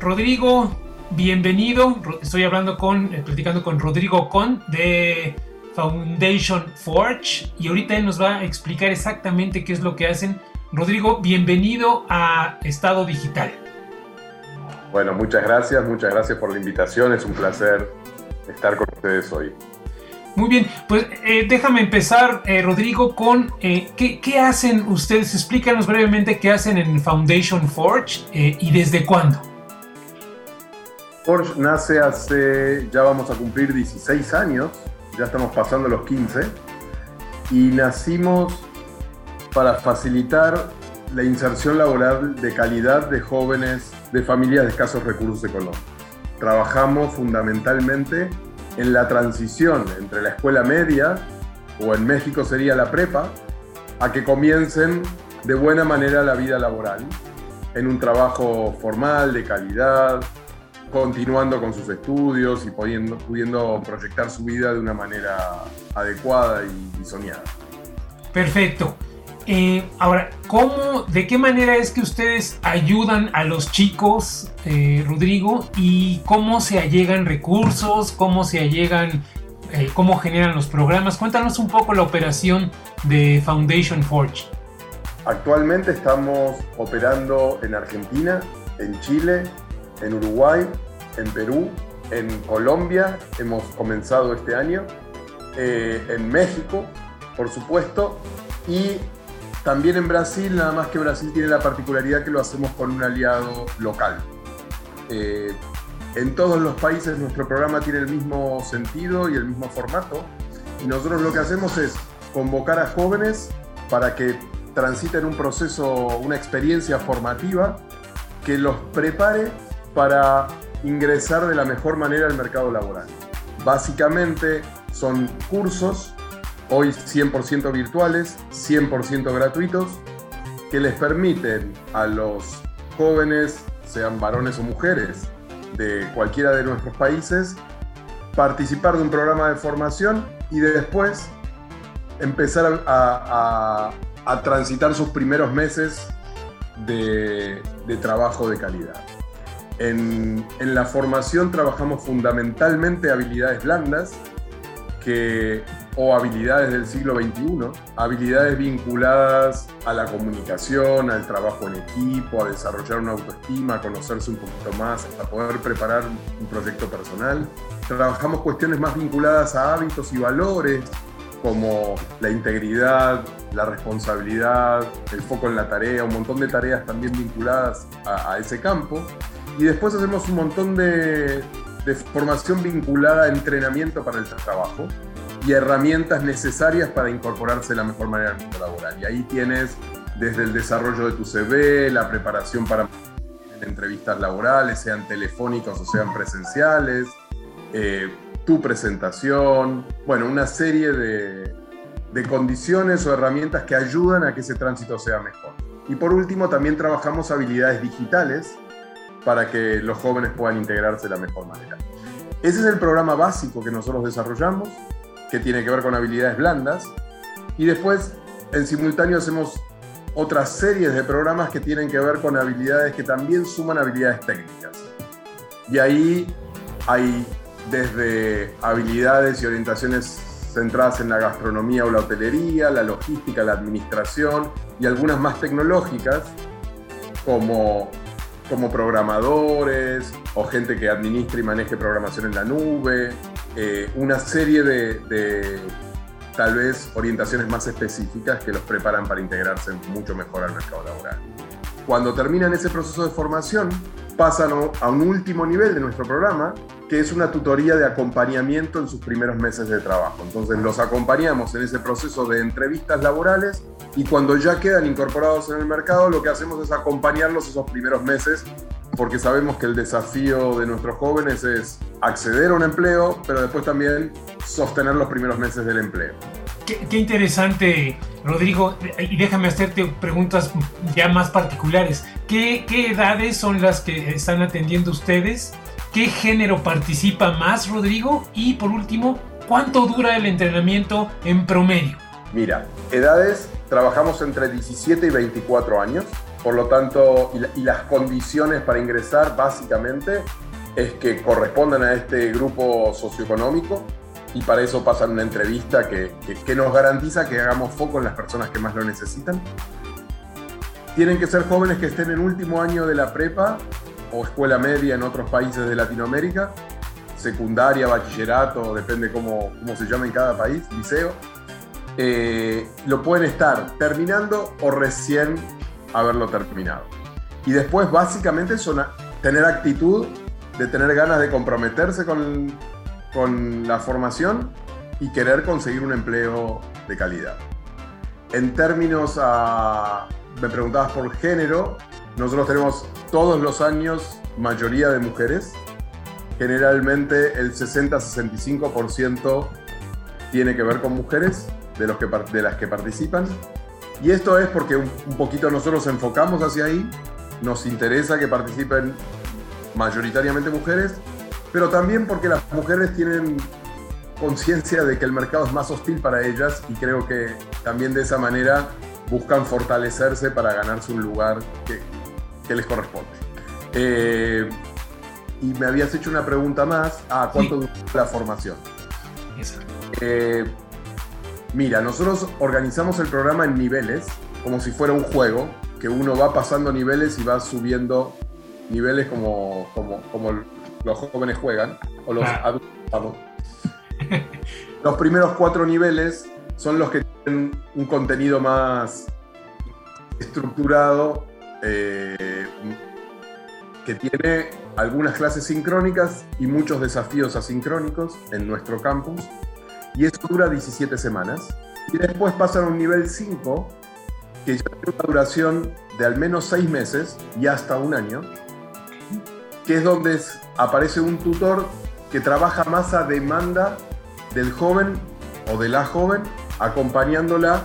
Rodrigo, bienvenido. Estoy hablando con, eh, platicando con Rodrigo Con de Foundation Forge y ahorita él nos va a explicar exactamente qué es lo que hacen. Rodrigo, bienvenido a Estado Digital. Bueno, muchas gracias, muchas gracias por la invitación. Es un placer estar con ustedes hoy. Muy bien, pues eh, déjame empezar, eh, Rodrigo, con eh, ¿qué, hacen ustedes? Explícanos brevemente qué hacen en Foundation Forge y desde cuándo. Forge nace hace, ya vamos a cumplir 16 años, ya estamos pasando los 15, y nacimos para facilitar la inserción laboral de calidad de jóvenes de familias de escasos recursos económicos. Trabajamos fundamentalmente en la transición entre la escuela media, o en México sería la prepa, a que comiencen de buena manera la vida laboral, en un trabajo formal, de calidad, continuando con sus estudios y pudiendo, pudiendo proyectar su vida de una manera adecuada y, y soñada. Perfecto. Eh, ahora, ¿cómo, de qué manera es que ustedes ayudan a los chicos, eh, Rodrigo, y cómo se allegan recursos, cómo se allegan, eh, cómo generan los programas? Cuéntanos un poco la operación de Foundation Forge. Actualmente estamos operando en Argentina, en Chile, en Uruguay, en Perú, en Colombia, hemos comenzado este año, en México, por supuesto, y también en Brasil, nada más que Brasil tiene la particularidad que lo hacemos con un aliado local. Eh, en todos los países nuestro programa tiene el mismo sentido y el mismo formato. Y nosotros lo que hacemos es convocar a jóvenes para que transiten un proceso, una experiencia formativa que los prepare para ingresar de la mejor manera al mercado laboral. Básicamente son cursos hoy 100% virtuales, 100% gratuitos, que les permiten a los jóvenes, sean varones o mujeres, de cualquiera de nuestros países, participar de un programa de formación y después empezar a, transitar sus primeros meses de, trabajo de calidad. En, en la formación trabajamos fundamentalmente habilidades blandas, que o habilidades del siglo XXI, habilidades vinculadas a la comunicación, al trabajo en equipo, a desarrollar una autoestima, a conocerse un poquito más, a poder preparar un proyecto personal. Trabajamos cuestiones más vinculadas a hábitos y valores como la integridad, la responsabilidad, el foco en la tarea, un montón de tareas también vinculadas a, ese campo. Y después hacemos un montón de, de formación vinculada a entrenamiento para el trabajo y herramientas necesarias para incorporarse de la mejor manera al mundo laboral. Y ahí tienes desde el desarrollo de tu CV, la preparación para entrevistas laborales, sean telefónicas o sean presenciales, eh, tu presentación, bueno, una serie de, de condiciones o herramientas que ayudan a que ese tránsito sea mejor. Y por último, también trabajamos habilidades digitales para que los jóvenes puedan integrarse de la mejor manera. Ese es el programa básico que nosotros desarrollamos que tiene que ver con habilidades blandas. Y después, en simultáneo, hacemos otras series de programas que tienen que ver con habilidades que también suman habilidades técnicas. Y ahí hay desde habilidades y orientaciones centradas en la gastronomía o la hotelería, la logística, la administración y algunas más tecnológicas como, como programadores o gente que administre y maneje programación en la nube, eh, una serie de, tal vez orientaciones más específicas que los preparan para integrarse mucho mejor al mercado laboral. Cuando terminan ese proceso de formación, pasan a un último nivel de nuestro programa, que es una tutoría de acompañamiento en sus primeros meses de trabajo. Entonces los acompañamos en ese proceso de entrevistas laborales y cuando ya quedan incorporados en el mercado, lo que hacemos es acompañarlos esos primeros meses porque sabemos que el desafío de nuestros jóvenes es acceder a un empleo, pero después también sostener los primeros meses del empleo. Qué, interesante, Rodrigo. Y déjame hacerte preguntas ya más particulares. ¿Qué, ¿Qué, edades son las que están atendiendo ustedes? ¿Qué género participa más, Rodrigo? Y por último, ¿cuánto dura el entrenamiento en promedio? Mira, edades, trabajamos entre 17 y 24 años, por lo tanto, y, las condiciones para ingresar básicamente es que correspondan a este grupo socioeconómico y para eso pasan una entrevista que, que, nos garantiza que hagamos foco en las personas que más lo necesitan. Tienen que ser jóvenes que estén en último año de la prepa o escuela media en otros países de Latinoamérica, secundaria, bachillerato, depende cómo, cómo se llama en cada país, liceo. Eh, lo pueden estar terminando o recién haberlo terminado. Y después básicamente son tener actitud de tener ganas de comprometerse con, con la formación y querer conseguir un empleo de calidad. En términos a, me preguntabas por género, nosotros tenemos todos los años mayoría de mujeres. Generalmente el 60-65% tiene que ver con mujeres de, los que, de las que participan. Y esto es porque un, poquito nosotros enfocamos hacia ahí, nos interesa que participen mayoritariamente mujeres, pero también porque las mujeres tienen conciencia de que el mercado es más hostil para ellas y creo que también de esa manera buscan fortalecerse para ganarse un lugar que, que les corresponde. Eh, y me habías hecho una pregunta más. Ah, ¿cuánto dura la formación? Eh, mira, nosotros organizamos el programa en niveles, como si fuera un juego, que uno va pasando niveles y va subiendo niveles como, como, como los jóvenes juegan, o los ah. adultos. Los primeros cuatro niveles son los que tienen un contenido más estructurado, eh, que tiene algunas clases sincrónicas y muchos desafíos asincrónicos en nuestro campus. Y eso dura 17 semanas. Y después pasan a un nivel 5, que ya tiene una duración de al menos 6 meses y hasta un año, que es donde aparece un tutor que trabaja más a demanda del joven o de la joven, acompañándola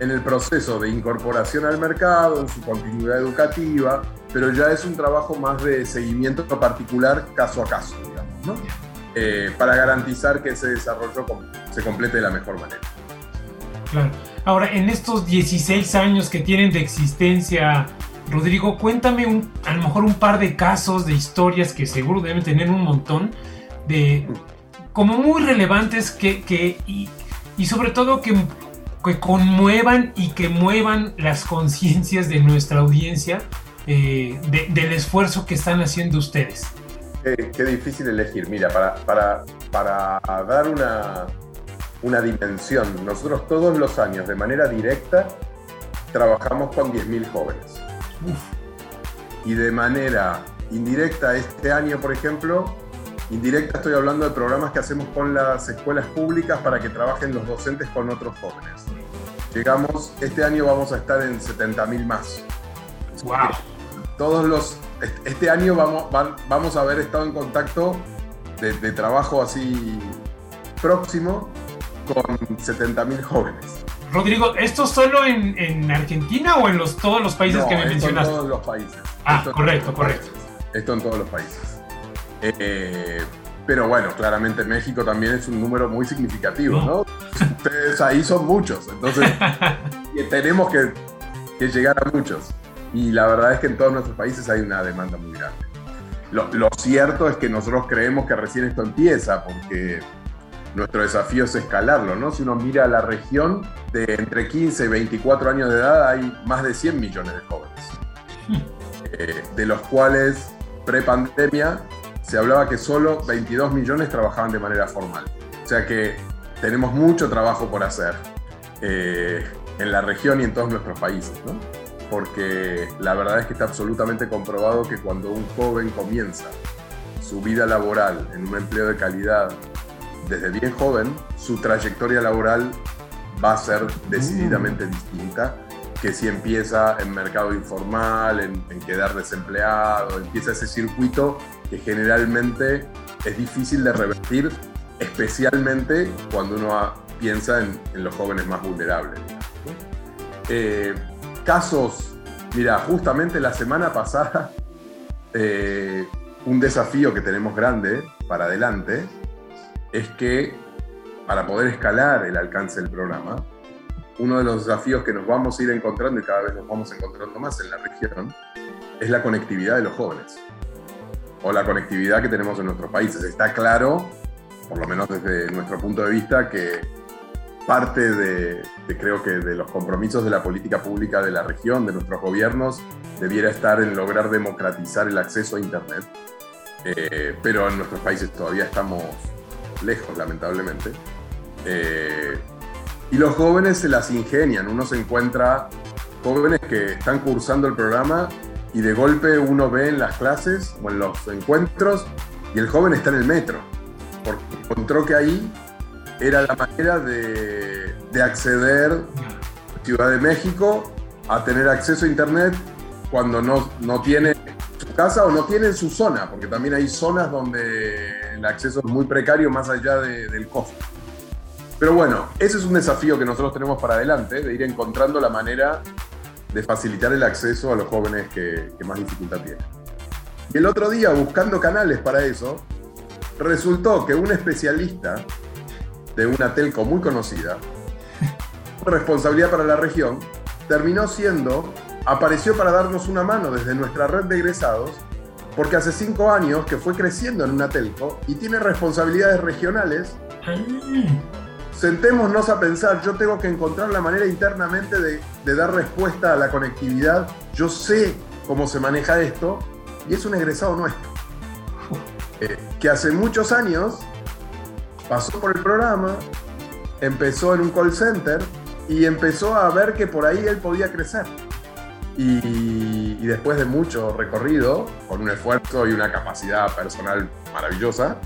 en el proceso de incorporación al mercado, en su continuidad educativa, pero ya es un trabajo más de seguimiento particular caso a caso, digamos, ¿no? Eh, para garantizar que ese desarrollo se complete de la mejor manera. Claro. Ahora, en estos 16 años que tienen de existencia, Rodrigo, cuéntame a lo mejor un par de casos, de historias que seguro deben tener un montón, de como muy relevantes que, que y, y sobre todo que que conmuevan y que muevan las conciencias de nuestra audiencia eh, del esfuerzo que están haciendo ustedes? Qué, difícil elegir. Mira, para, para, para dar una, una dimensión, nosotros todos los años de manera directa trabajamos con 10.000 jóvenes. Y de manera indirecta, este año, por ejemplo, indirecta estoy hablando de programas que hacemos con las escuelas públicas para que trabajen los docentes con otros jóvenes. Llegamos, este año vamos a estar en 70.000 más. Wow. Todos los, este año vamos, vamos a haber estado en contacto de, trabajo así próximo con 70.000 jóvenes. Rodrigo, ¿esto solo en, Argentina o en los, todos los países que me mencionaste? En todos los países. Ah, correcto, correcto. Esto en todos los países. Eh, pero bueno, claramente México también es un número muy significativo, ¿no? Ustedes ahí son muchos, entonces tenemos que, llegar a muchos. Y la verdad es que en todos nuestros países hay una demanda muy grande. Lo, cierto es que nosotros creemos que recién esto empieza, porque nuestro desafío es escalarlo, ¿no? Si uno mira la región, de entre 15 y 24 años de edad hay más de 100 millones de jóvenes, eh, de los cuales pre-pandemia se hablaba que solo 22 millones trabajaban de manera formal. O sea que tenemos mucho trabajo por hacer eh, en la región y en todos nuestros países, ¿no? Porque la verdad es que está absolutamente comprobado que cuando un joven comienza su vida laboral en un empleo de calidad desde bien joven, su trayectoria laboral va a ser decididamente distinta que si empieza en mercado informal, en, en, quedar desempleado, empieza ese circuito que generalmente es difícil de revertir, especialmente cuando uno piensa en, los jóvenes más vulnerables. Eh, casos, mira, justamente la semana pasada, eh, un desafío que tenemos grande para adelante es que para poder escalar el alcance del programa, uno de los desafíos que nos vamos a ir encontrando y cada vez nos vamos encontrando más en la región es la conectividad de los jóvenes o la conectividad que tenemos en nuestros países. Está claro, por lo menos desde nuestro punto de vista, que parte de, creo que de los compromisos de la política pública de la región, de nuestros gobiernos, debiera estar en lograr democratizar el acceso a Internet. Eh, pero en nuestros países todavía estamos lejos, lamentablemente. Eh, y los jóvenes se las ingenian. Uno se encuentra jóvenes que están cursando el programa y de golpe uno ve en las clases o en los encuentros y el joven está en el metro. Encontró que ahí era la manera de, acceder a Ciudad de México a tener acceso a Internet cuando no, no tiene su casa o no tiene su zona, porque también hay zonas donde el acceso es muy precario más allá del costo. Pero bueno, ese es un desafío que nosotros tenemos para adelante, de ir encontrando la manera de facilitar el acceso a los jóvenes que, que más dificultad tienen. Y el otro día, buscando canales para eso, resultó que un especialista de una telco muy conocida, responsabilidad para la región, terminó siendo, apareció para darnos una mano desde nuestra red de egresados, porque hace cinco años que fue creciendo en una telco y tiene responsabilidades regionales. Sentémonos a pensar, yo tengo que encontrar la manera internamente de, dar respuesta a la conectividad, yo sé cómo se maneja esto, y es un egresado nuestro. Eh, que hace muchos años pasó por el programa, empezó en un call center y empezó a ver que por ahí él podía crecer. Y, después de mucho recorrido, con un esfuerzo y una capacidad personal maravillosa,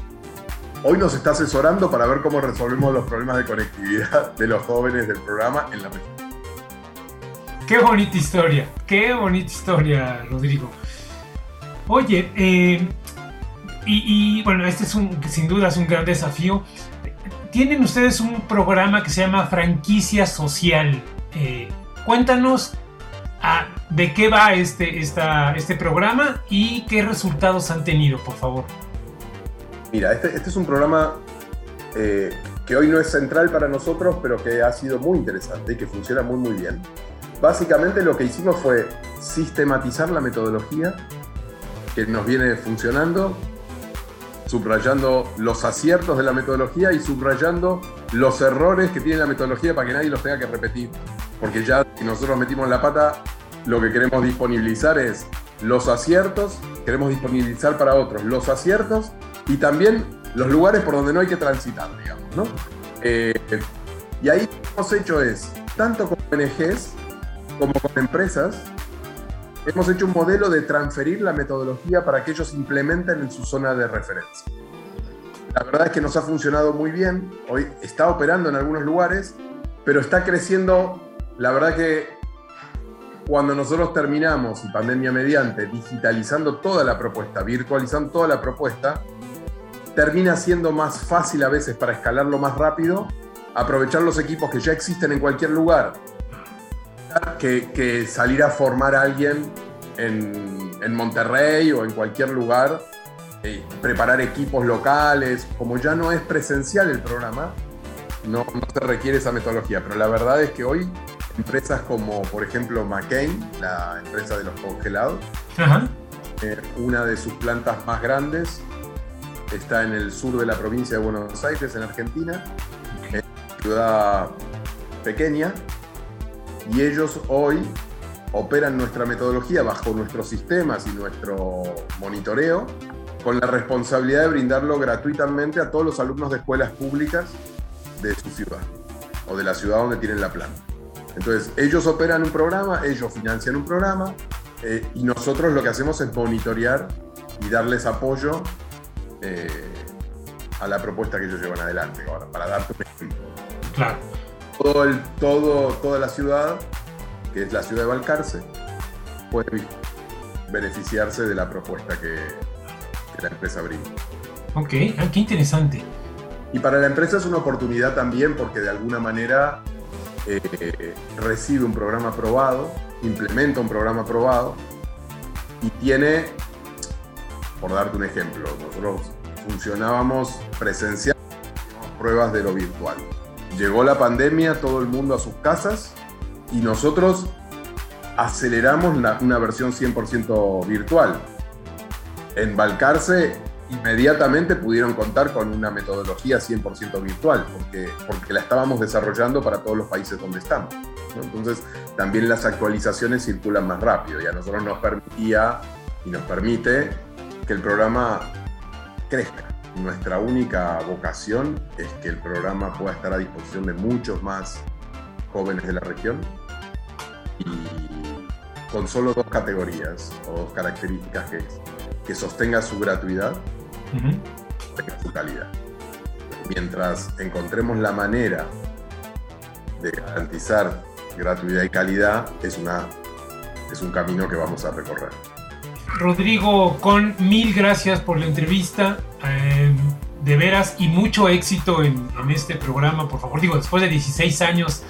hoy nos está asesorando para ver cómo resolvemos los problemas de conectividad de los jóvenes del programa en la región. Qué bonita historia, qué bonita historia, Rodrigo. Oye, eh, y, bueno, este es un, sin duda es un gran desafío. Tienen ustedes un programa que se llama Franquicia Social. Eh, cuéntanos ah, de qué va este, este programa y qué resultados han tenido, por favor. Mira, este, este es un programa eh, que hoy no es central para nosotros, pero que ha sido muy interesante y que funciona muy, muy bien. Básicamente lo que hicimos fue sistematizar la metodología que nos viene funcionando subrayando los aciertos de la metodología y subrayando los errores que tiene la metodología para que nadie los tenga que repetir. Porque ya si nosotros metimos la pata, lo que queremos disponibilizar es los aciertos, queremos disponibilizar para otros los aciertos y también los lugares por donde no hay que transitar, digamos. ¿no? Eh, y ahí lo que hemos hecho es, tanto con ONGs como con empresas, hemos hecho un modelo de transferir la metodología para que ellos implementen en su zona de referencia. La verdad es que nos ha funcionado muy bien, hoy está operando en algunos lugares, pero está creciendo, la verdad que cuando nosotros terminamos, y pandemia mediante, digitalizando toda la propuesta, virtualizando toda la propuesta, termina siendo más fácil a veces para escalarlo más rápido, aprovechar los equipos que ya existen en cualquier lugar que, salir a formar a alguien en, Monterrey o en cualquier lugar, eh, preparar equipos locales, como ya no es presencial el programa, no, se requiere esa metodología, pero la verdad es que hoy empresas como por ejemplo McCain, la empresa de los congelados, eh, una de sus plantas más grandes está en el sur de la provincia de Buenos Aires, en Argentina, en una ciudad pequeña, y ellos hoy operan nuestra metodología bajo nuestros sistemas y nuestro monitoreo con la responsabilidad de brindarlo gratuitamente a todos los alumnos de escuelas públicas de su ciudad o de la ciudad donde tienen la planta. Entonces, ellos operan un programa, ellos financian un programa eh, y nosotros lo que hacemos es monitorear y darles apoyo eh, a la propuesta que ellos llevan adelante. Ahora, para darte un ejemplo. Claro todo, el, todo toda la ciudad, que es la ciudad de Balcarce, puede beneficiarse de la propuesta que, la empresa brinda. Ok, ah, qué interesante. Y para la empresa es una oportunidad también porque de alguna manera eh, recibe un programa aprobado, implementa un programa aprobado y tiene, por darte un ejemplo, nosotros funcionábamos presencial pruebas de lo virtual. Llegó la pandemia, todo el mundo a sus casas y nosotros aceleramos una versión 100% virtual. En Balcarce inmediatamente pudieron contar con una metodología 100% virtual, porque, porque la estábamos desarrollando para todos los países donde estamos. Entonces, también las actualizaciones circulan más rápido y a nosotros nos permitía y nos permite que el programa crezca. Nuestra única vocación es que el programa pueda estar a disposición de muchos más jóvenes de la región y con solo dos categorías o dos características que, que sostenga su gratuidad y su calidad. Mientras encontremos la manera de garantizar gratuidad y calidad, es, una, es un camino que vamos a recorrer. Rodrigo, con mil gracias por la entrevista. Eh, de veras y mucho éxito en, en, este programa, por favor. Digo, después de 16 años,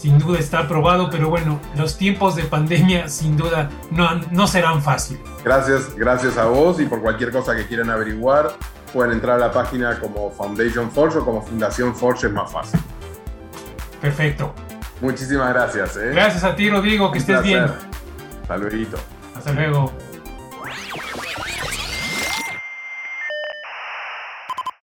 sin duda está aprobado, pero bueno, los tiempos de pandemia sin duda no, no serán fáciles. Gracias, gracias a vos y por cualquier cosa que quieran averiguar, pueden entrar a la página como Foundation Forge o como Fundación Forge, es más fácil. Perfecto. Muchísimas gracias. ¿eh? Gracias a ti, Rodrigo, que estés bien. Hasta luego. Hasta luego.